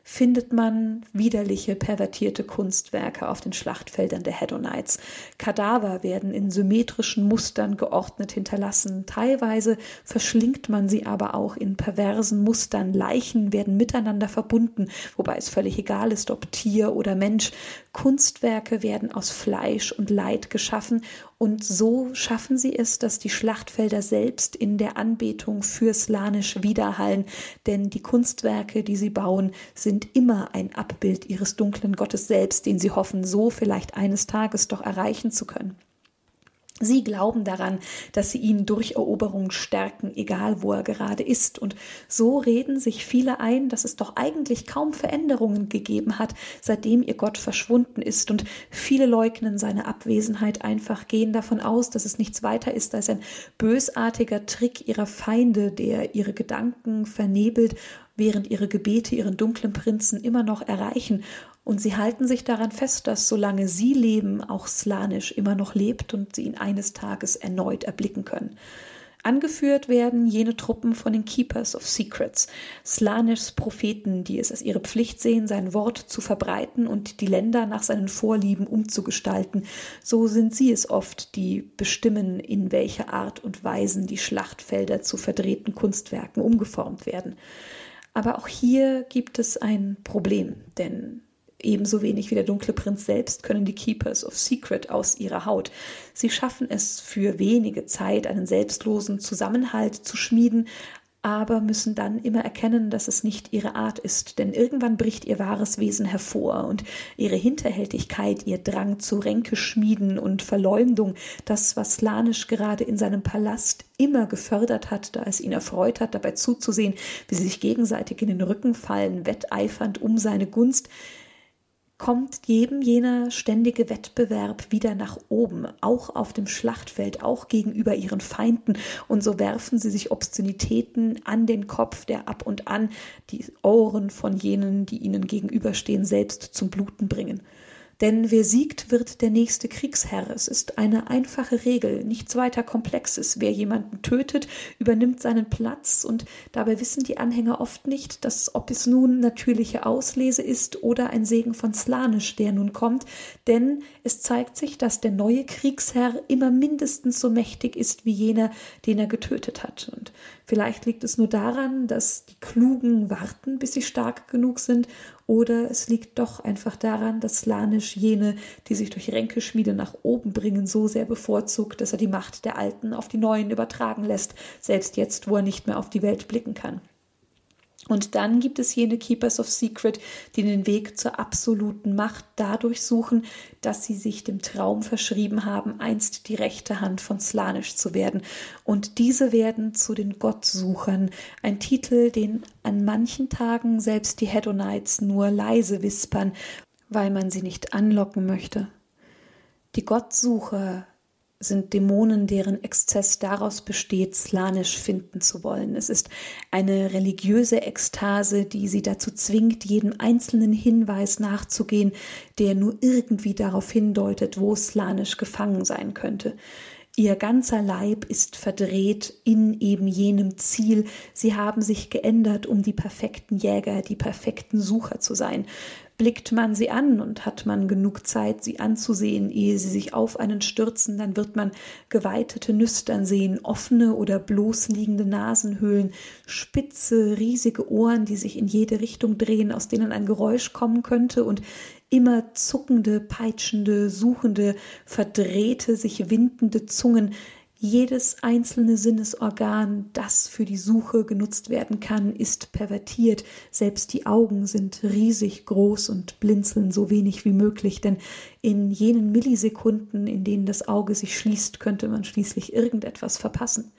findet man widerliche, pervertierte Kunstwerke auf den Schlachtfeldern der Hedonites. Kadaver werden in symmetrischen Mustern geordnet hinterlassen. Teilweise verschlingt man sie aber auch in perversen Mustern. Leichen werden miteinander verbunden, wobei es völlig egal ist, ob Tier oder Mensch. Kunstwerke werden aus Fleisch und Leid geschaffen und so schaffen sie es, dass die Schlachtfelder selbst in der Anbetung für Slanisch widerhallen, denn die Kunstwerke, die sie bauen, sind immer ein Abbild ihres dunklen Gottes selbst, den sie hoffen, so vielleicht eines Tages doch erreichen zu können. Sie glauben daran, dass sie ihn durch Eroberung stärken, egal wo er gerade ist. Und so reden sich viele ein, dass es doch eigentlich kaum Veränderungen gegeben hat, seitdem ihr Gott verschwunden ist. Und viele leugnen seine Abwesenheit einfach, gehen davon aus, dass es nichts weiter ist als ein bösartiger Trick ihrer Feinde, der ihre Gedanken vernebelt während ihre Gebete ihren dunklen Prinzen immer noch erreichen und sie halten sich daran fest, dass solange sie leben, auch Slanisch immer noch lebt und sie ihn eines Tages erneut erblicken können. Angeführt werden jene Truppen von den Keepers of Secrets, Slanischs Propheten, die es als ihre Pflicht sehen, sein Wort zu verbreiten und die Länder nach seinen Vorlieben umzugestalten. So sind sie es oft, die bestimmen, in welcher Art und Weisen die Schlachtfelder zu verdrehten Kunstwerken umgeformt werden. Aber auch hier gibt es ein Problem, denn Ebenso wenig wie der dunkle Prinz selbst können die Keepers of Secret aus ihrer Haut. Sie schaffen es für wenige Zeit, einen selbstlosen Zusammenhalt zu schmieden, aber müssen dann immer erkennen, dass es nicht ihre Art ist, denn irgendwann bricht ihr wahres Wesen hervor und ihre Hinterhältigkeit, ihr Drang zu Ränkeschmieden und Verleumdung, das, was Lanisch gerade in seinem Palast immer gefördert hat, da es ihn erfreut hat, dabei zuzusehen, wie sie sich gegenseitig in den Rücken fallen, wetteifernd um seine Gunst, kommt jedem jener ständige Wettbewerb wieder nach oben, auch auf dem Schlachtfeld, auch gegenüber ihren Feinden. Und so werfen sie sich Obszönitäten an den Kopf, der ab und an die Ohren von jenen, die ihnen gegenüberstehen, selbst zum Bluten bringen. Denn wer siegt, wird der nächste Kriegsherr. Es ist eine einfache Regel, nichts weiter Komplexes. Wer jemanden tötet, übernimmt seinen Platz und dabei wissen die Anhänger oft nicht, dass ob es nun natürliche Auslese ist oder ein Segen von Slanisch, der nun kommt, denn es zeigt sich, dass der neue Kriegsherr immer mindestens so mächtig ist wie jener, den er getötet hat. Und vielleicht liegt es nur daran, dass die Klugen warten, bis sie stark genug sind oder es liegt doch einfach daran, dass Slanisch jene, die sich durch Ränkeschmiede nach oben bringen, so sehr bevorzugt, dass er die Macht der Alten auf die Neuen übertragen lässt, selbst jetzt, wo er nicht mehr auf die Welt blicken kann. Und dann gibt es jene Keepers of Secret, die den Weg zur absoluten Macht dadurch suchen, dass sie sich dem Traum verschrieben haben, einst die rechte Hand von Slanisch zu werden. Und diese werden zu den Gottsuchern, ein Titel, den an manchen Tagen selbst die Hedonites nur leise wispern, weil man sie nicht anlocken möchte. Die Gottsucher sind Dämonen, deren Exzess daraus besteht, slanisch finden zu wollen. Es ist eine religiöse Ekstase, die sie dazu zwingt, jedem einzelnen Hinweis nachzugehen, der nur irgendwie darauf hindeutet, wo slanisch gefangen sein könnte. Ihr ganzer Leib ist verdreht in eben jenem Ziel. Sie haben sich geändert, um die perfekten Jäger, die perfekten Sucher zu sein. Blickt man sie an und hat man genug Zeit, sie anzusehen, ehe sie sich auf einen stürzen, dann wird man geweitete Nüstern sehen, offene oder bloßliegende Nasenhöhlen, spitze, riesige Ohren, die sich in jede Richtung drehen, aus denen ein Geräusch kommen könnte und immer zuckende, peitschende, suchende, verdrehte, sich windende Zungen, jedes einzelne Sinnesorgan, das für die Suche genutzt werden kann, ist pervertiert. Selbst die Augen sind riesig groß und blinzeln so wenig wie möglich, denn in jenen Millisekunden, in denen das Auge sich schließt, könnte man schließlich irgendetwas verpassen.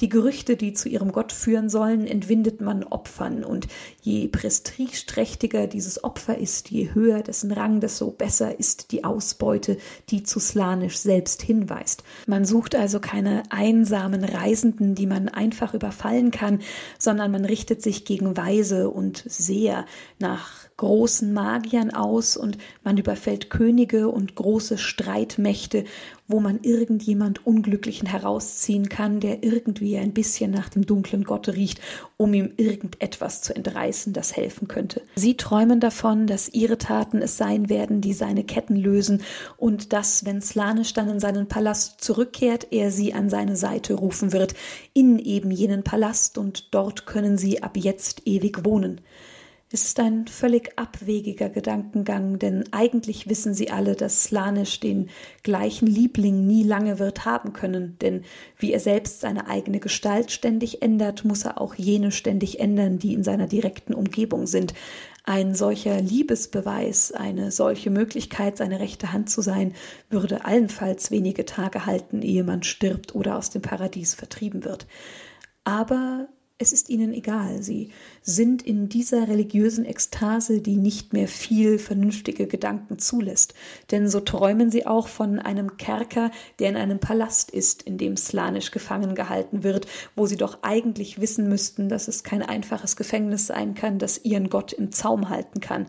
Die Gerüchte, die zu ihrem Gott führen sollen, entwindet man Opfern, und je prestigeträchtiger dieses Opfer ist, je höher dessen Rang, desto besser ist die Ausbeute, die zu Slanisch selbst hinweist. Man sucht also keine einsamen Reisenden, die man einfach überfallen kann, sondern man richtet sich gegen Weise und Seher nach großen Magiern aus und man überfällt Könige und große Streitmächte, wo man irgendjemand Unglücklichen herausziehen kann, der irgendwie ein bisschen nach dem dunklen Gott riecht, um ihm irgendetwas zu entreißen, das helfen könnte. Sie träumen davon, dass ihre Taten es sein werden, die seine Ketten lösen und dass, wenn Slanisch dann in seinen Palast zurückkehrt, er sie an seine Seite rufen wird, in eben jenen Palast und dort können sie ab jetzt ewig wohnen. Es ist ein völlig abwegiger Gedankengang, denn eigentlich wissen sie alle, dass Slanisch den gleichen Liebling nie lange wird haben können, denn wie er selbst seine eigene Gestalt ständig ändert, muss er auch jene ständig ändern, die in seiner direkten Umgebung sind. Ein solcher Liebesbeweis, eine solche Möglichkeit, seine rechte Hand zu sein, würde allenfalls wenige Tage halten, ehe man stirbt oder aus dem Paradies vertrieben wird. Aber es ist ihnen egal. Sie sind in dieser religiösen Ekstase, die nicht mehr viel vernünftige Gedanken zulässt. Denn so träumen sie auch von einem Kerker, der in einem Palast ist, in dem Slanisch gefangen gehalten wird, wo sie doch eigentlich wissen müssten, dass es kein einfaches Gefängnis sein kann, das ihren Gott im Zaum halten kann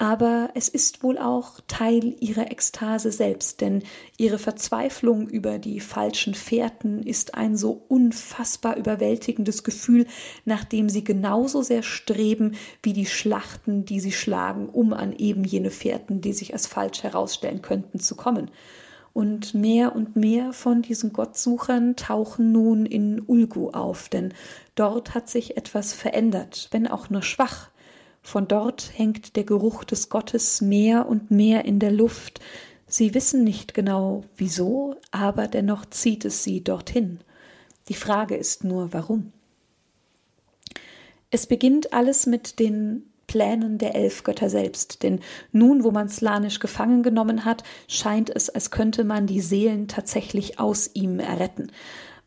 aber es ist wohl auch Teil ihrer Ekstase selbst, denn ihre Verzweiflung über die falschen Fährten ist ein so unfassbar überwältigendes Gefühl, nach dem sie genauso sehr streben wie die Schlachten, die sie schlagen, um an eben jene Fährten, die sich als falsch herausstellen könnten, zu kommen. Und mehr und mehr von diesen Gottsuchern tauchen nun in Ulgu auf, denn dort hat sich etwas verändert, wenn auch nur schwach. Von dort hängt der Geruch des Gottes mehr und mehr in der Luft. Sie wissen nicht genau wieso, aber dennoch zieht es sie dorthin. Die Frage ist nur, warum. Es beginnt alles mit den Plänen der Elfgötter selbst, denn nun, wo man Slanisch gefangen genommen hat, scheint es, als könnte man die Seelen tatsächlich aus ihm erretten.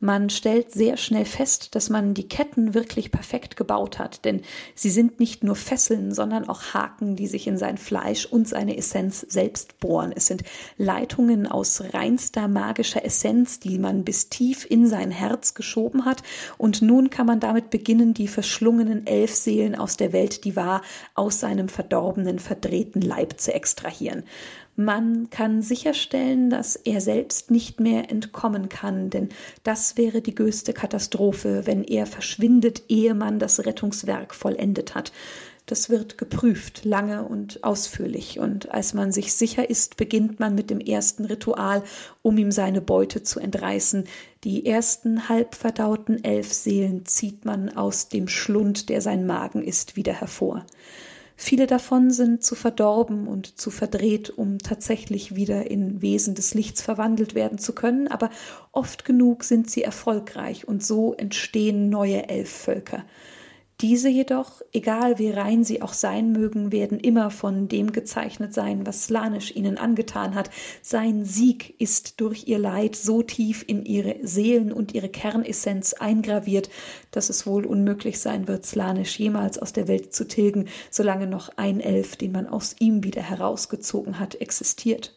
Man stellt sehr schnell fest, dass man die Ketten wirklich perfekt gebaut hat, denn sie sind nicht nur Fesseln, sondern auch Haken, die sich in sein Fleisch und seine Essenz selbst bohren. Es sind Leitungen aus reinster magischer Essenz, die man bis tief in sein Herz geschoben hat, und nun kann man damit beginnen, die verschlungenen elf Seelen aus der Welt, die war, aus seinem verdorbenen, verdrehten Leib zu extrahieren. Man kann sicherstellen, dass er selbst nicht mehr entkommen kann, denn das wäre die größte Katastrophe, wenn er verschwindet, ehe man das Rettungswerk vollendet hat. Das wird geprüft, lange und ausführlich, und als man sich sicher ist, beginnt man mit dem ersten Ritual, um ihm seine Beute zu entreißen. Die ersten halbverdauten elf Seelen zieht man aus dem Schlund, der sein Magen ist, wieder hervor. Viele davon sind zu verdorben und zu verdreht, um tatsächlich wieder in Wesen des Lichts verwandelt werden zu können, aber oft genug sind sie erfolgreich und so entstehen neue Elfvölker. Diese jedoch, egal wie rein sie auch sein mögen, werden immer von dem gezeichnet sein, was Slanisch ihnen angetan hat. Sein Sieg ist durch ihr Leid so tief in ihre Seelen und ihre Kernessenz eingraviert, dass es wohl unmöglich sein wird, Slanisch jemals aus der Welt zu tilgen, solange noch ein Elf, den man aus ihm wieder herausgezogen hat, existiert.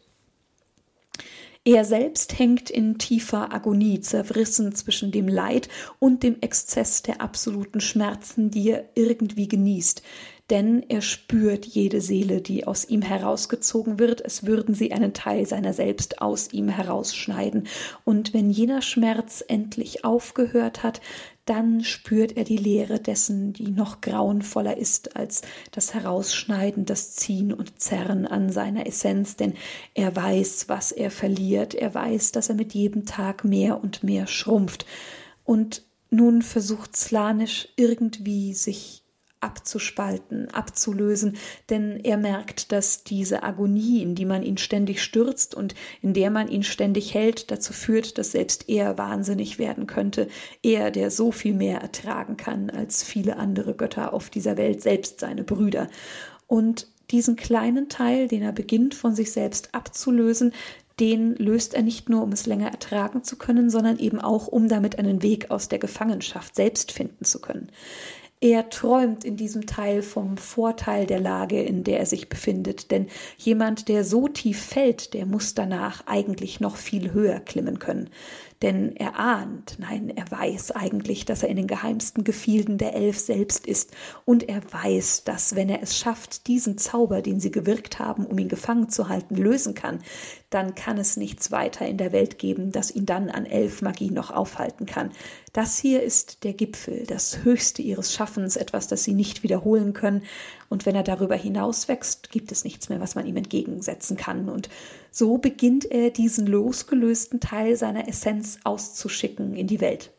Er selbst hängt in tiefer Agonie, zerrissen zwischen dem Leid und dem Exzess der absoluten Schmerzen, die er irgendwie genießt. denn er spürt jede Seele, die aus ihm herausgezogen wird, es würden sie einen Teil seiner selbst aus ihm herausschneiden, und wenn jener Schmerz endlich aufgehört hat, dann spürt er die Leere dessen, die noch grauenvoller ist als das Herausschneiden, das Ziehen und Zerren an seiner Essenz, denn er weiß, was er verliert, er weiß, dass er mit jedem Tag mehr und mehr schrumpft. Und nun versucht Slanisch irgendwie sich abzuspalten, abzulösen, denn er merkt, dass diese Agonie, in die man ihn ständig stürzt und in der man ihn ständig hält, dazu führt, dass selbst er wahnsinnig werden könnte, er, der so viel mehr ertragen kann als viele andere Götter auf dieser Welt, selbst seine Brüder. Und diesen kleinen Teil, den er beginnt von sich selbst abzulösen, den löst er nicht nur, um es länger ertragen zu können, sondern eben auch, um damit einen Weg aus der Gefangenschaft selbst finden zu können. Er träumt in diesem Teil vom Vorteil der Lage, in der er sich befindet, denn jemand, der so tief fällt, der muss danach eigentlich noch viel höher klimmen können denn er ahnt, nein, er weiß eigentlich, dass er in den geheimsten Gefilden der Elf selbst ist, und er weiß, dass, wenn er es schafft, diesen Zauber, den sie gewirkt haben, um ihn gefangen zu halten, lösen kann, dann kann es nichts weiter in der Welt geben, das ihn dann an Elfmagie noch aufhalten kann. Das hier ist der Gipfel, das Höchste ihres Schaffens, etwas, das sie nicht wiederholen können, und wenn er darüber hinaus wächst, gibt es nichts mehr, was man ihm entgegensetzen kann. Und so beginnt er diesen losgelösten Teil seiner Essenz auszuschicken in die Welt.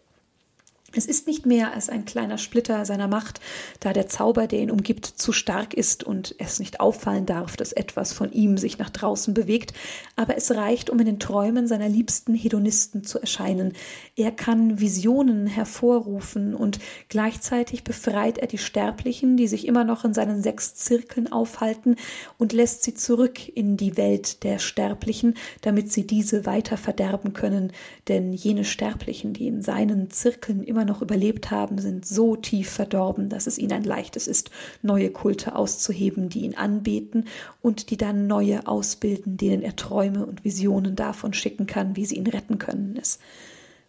Es ist nicht mehr als ein kleiner Splitter seiner Macht, da der Zauber, der ihn umgibt, zu stark ist und es nicht auffallen darf, dass etwas von ihm sich nach draußen bewegt, aber es reicht, um in den Träumen seiner liebsten Hedonisten zu erscheinen. Er kann Visionen hervorrufen und gleichzeitig befreit er die Sterblichen, die sich immer noch in seinen sechs Zirkeln aufhalten, und lässt sie zurück in die Welt der Sterblichen, damit sie diese weiter verderben können, denn jene Sterblichen, die in seinen Zirkeln immer immer noch überlebt haben, sind so tief verdorben, dass es ihnen ein leichtes ist, neue Kulte auszuheben, die ihn anbeten und die dann neue ausbilden, denen er Träume und Visionen davon schicken kann, wie sie ihn retten können. Es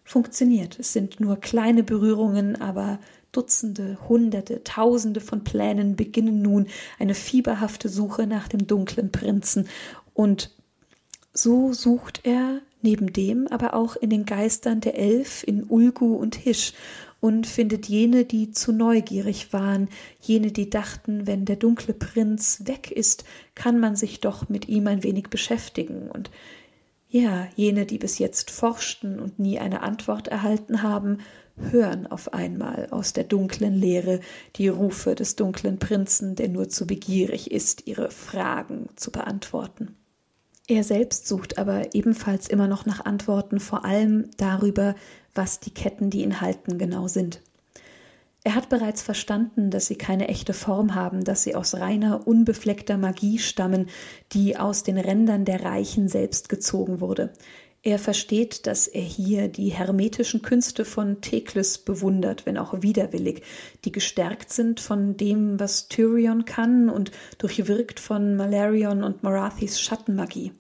funktioniert. Es sind nur kleine Berührungen, aber Dutzende, Hunderte, Tausende von Plänen beginnen nun eine fieberhafte Suche nach dem dunklen Prinzen und so sucht er neben dem aber auch in den Geistern der Elf in Ulgu und Hisch und findet jene, die zu neugierig waren, jene, die dachten, wenn der dunkle Prinz weg ist, kann man sich doch mit ihm ein wenig beschäftigen und ja, jene, die bis jetzt forschten und nie eine Antwort erhalten haben, hören auf einmal aus der dunklen Leere die Rufe des dunklen Prinzen, der nur zu begierig ist, ihre Fragen zu beantworten. Er selbst sucht aber ebenfalls immer noch nach Antworten, vor allem darüber, was die Ketten, die ihn halten, genau sind. Er hat bereits verstanden, dass sie keine echte Form haben, dass sie aus reiner, unbefleckter Magie stammen, die aus den Rändern der Reichen selbst gezogen wurde. Er versteht, dass er hier die hermetischen Künste von Tekles bewundert, wenn auch widerwillig, die gestärkt sind von dem, was Tyrion kann und durchwirkt von Malarion und Marathis Schattenmagie.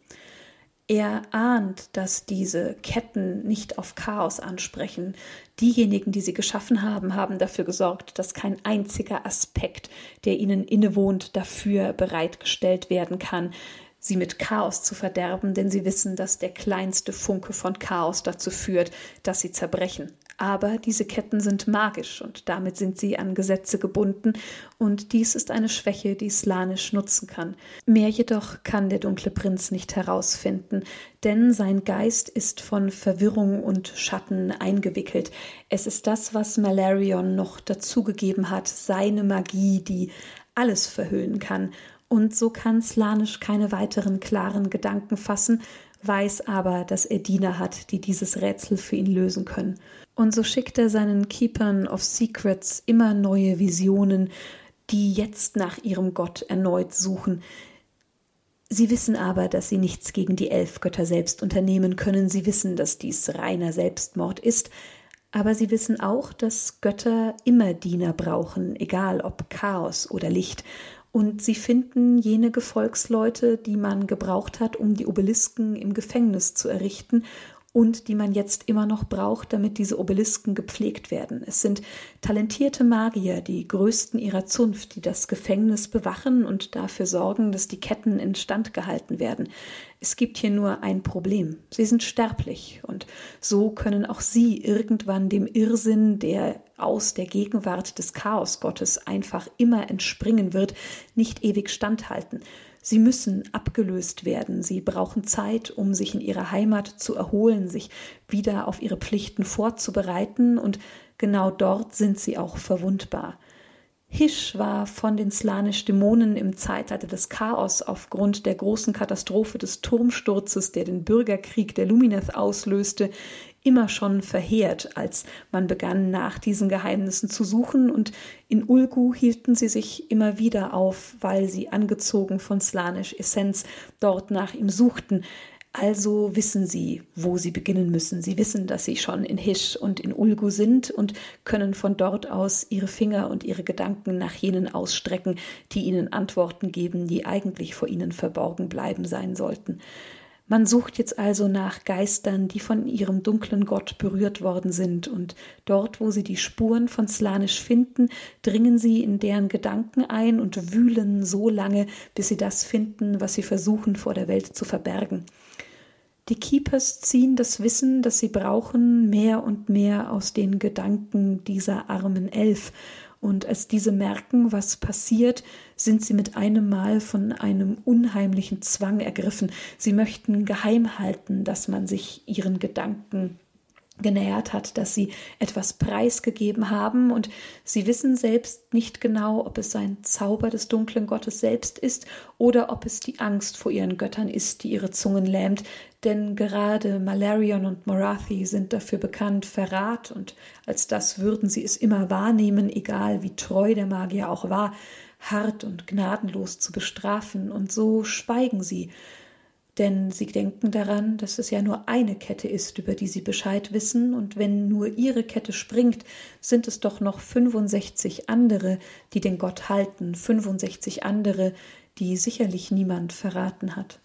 Er ahnt, dass diese Ketten nicht auf Chaos ansprechen. Diejenigen, die sie geschaffen haben, haben dafür gesorgt, dass kein einziger Aspekt, der ihnen innewohnt, dafür bereitgestellt werden kann sie mit Chaos zu verderben, denn sie wissen, dass der kleinste Funke von Chaos dazu führt, dass sie zerbrechen. Aber diese Ketten sind magisch und damit sind sie an Gesetze gebunden, und dies ist eine Schwäche, die Slanisch nutzen kann. Mehr jedoch kann der dunkle Prinz nicht herausfinden, denn sein Geist ist von Verwirrung und Schatten eingewickelt. Es ist das, was Malarion noch dazugegeben hat, seine Magie, die alles verhüllen kann und so kann Slanisch keine weiteren klaren Gedanken fassen, weiß aber, dass er Diener hat, die dieses Rätsel für ihn lösen können. Und so schickt er seinen Keepern of Secrets immer neue Visionen, die jetzt nach ihrem Gott erneut suchen. Sie wissen aber, dass sie nichts gegen die Elfgötter selbst unternehmen können. Sie wissen, dass dies reiner Selbstmord ist. Aber sie wissen auch, dass Götter immer Diener brauchen, egal ob Chaos oder Licht. Und sie finden jene Gefolgsleute, die man gebraucht hat, um die Obelisken im Gefängnis zu errichten, und die man jetzt immer noch braucht, damit diese Obelisken gepflegt werden. Es sind talentierte Magier, die größten ihrer Zunft, die das Gefängnis bewachen und dafür sorgen, dass die Ketten instand gehalten werden. Es gibt hier nur ein Problem. Sie sind sterblich und so können auch sie irgendwann dem Irrsinn, der aus der Gegenwart des Chaosgottes einfach immer entspringen wird, nicht ewig standhalten. Sie müssen abgelöst werden. Sie brauchen Zeit, um sich in ihrer Heimat zu erholen, sich wieder auf ihre Pflichten vorzubereiten und genau dort sind sie auch verwundbar. Hisch war von den Slanisch-Dämonen im Zeitalter des Chaos aufgrund der großen Katastrophe des Turmsturzes, der den Bürgerkrieg der Lumineth auslöste, immer schon verheert, als man begann, nach diesen Geheimnissen zu suchen, und in Ulgu hielten sie sich immer wieder auf, weil sie angezogen von slanisch Essenz dort nach ihm suchten. Also wissen sie, wo sie beginnen müssen. Sie wissen, dass sie schon in Hisch und in Ulgu sind und können von dort aus ihre Finger und ihre Gedanken nach jenen ausstrecken, die ihnen Antworten geben, die eigentlich vor ihnen verborgen bleiben sein sollten. Man sucht jetzt also nach Geistern, die von ihrem dunklen Gott berührt worden sind, und dort, wo sie die Spuren von Slanisch finden, dringen sie in deren Gedanken ein und wühlen so lange, bis sie das finden, was sie versuchen vor der Welt zu verbergen. Die Keepers ziehen das Wissen, das sie brauchen, mehr und mehr aus den Gedanken dieser armen Elf, und als diese merken, was passiert, sind sie mit einem Mal von einem unheimlichen Zwang ergriffen. Sie möchten geheim halten, dass man sich ihren Gedanken genähert hat, dass sie etwas preisgegeben haben. Und sie wissen selbst nicht genau, ob es ein Zauber des dunklen Gottes selbst ist oder ob es die Angst vor ihren Göttern ist, die ihre Zungen lähmt, denn gerade Malarion und Morathi sind dafür bekannt, Verrat und als das würden sie es immer wahrnehmen, egal wie treu der Magier auch war, hart und gnadenlos zu bestrafen. Und so schweigen sie denn sie denken daran, dass es ja nur eine Kette ist, über die sie Bescheid wissen, und wenn nur ihre Kette springt, sind es doch noch 65 andere, die den Gott halten, 65 andere, die sicherlich niemand verraten hat.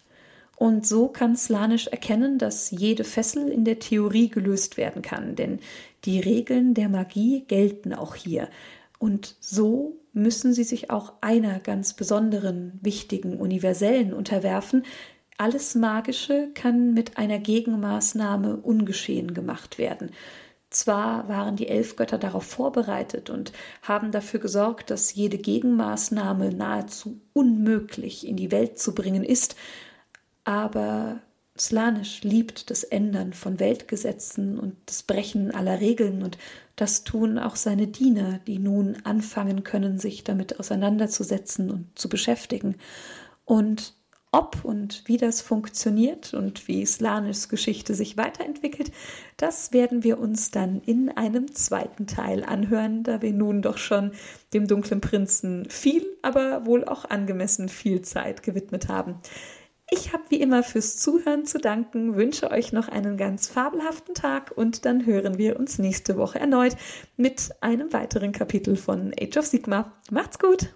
Und so kann Slanisch erkennen, dass jede Fessel in der Theorie gelöst werden kann, denn die Regeln der Magie gelten auch hier. Und so müssen sie sich auch einer ganz besonderen, wichtigen, universellen unterwerfen, alles Magische kann mit einer Gegenmaßnahme ungeschehen gemacht werden. Zwar waren die elf Götter darauf vorbereitet und haben dafür gesorgt, dass jede Gegenmaßnahme nahezu unmöglich in die Welt zu bringen ist, aber Slanisch liebt das Ändern von Weltgesetzen und das Brechen aller Regeln, und das tun auch seine Diener, die nun anfangen können, sich damit auseinanderzusetzen und zu beschäftigen. Und ob und wie das funktioniert und wie Slanis Geschichte sich weiterentwickelt, das werden wir uns dann in einem zweiten Teil anhören, da wir nun doch schon dem dunklen Prinzen viel, aber wohl auch angemessen viel Zeit gewidmet haben. Ich habe wie immer fürs Zuhören zu danken, wünsche euch noch einen ganz fabelhaften Tag und dann hören wir uns nächste Woche erneut mit einem weiteren Kapitel von Age of Sigma. Macht's gut!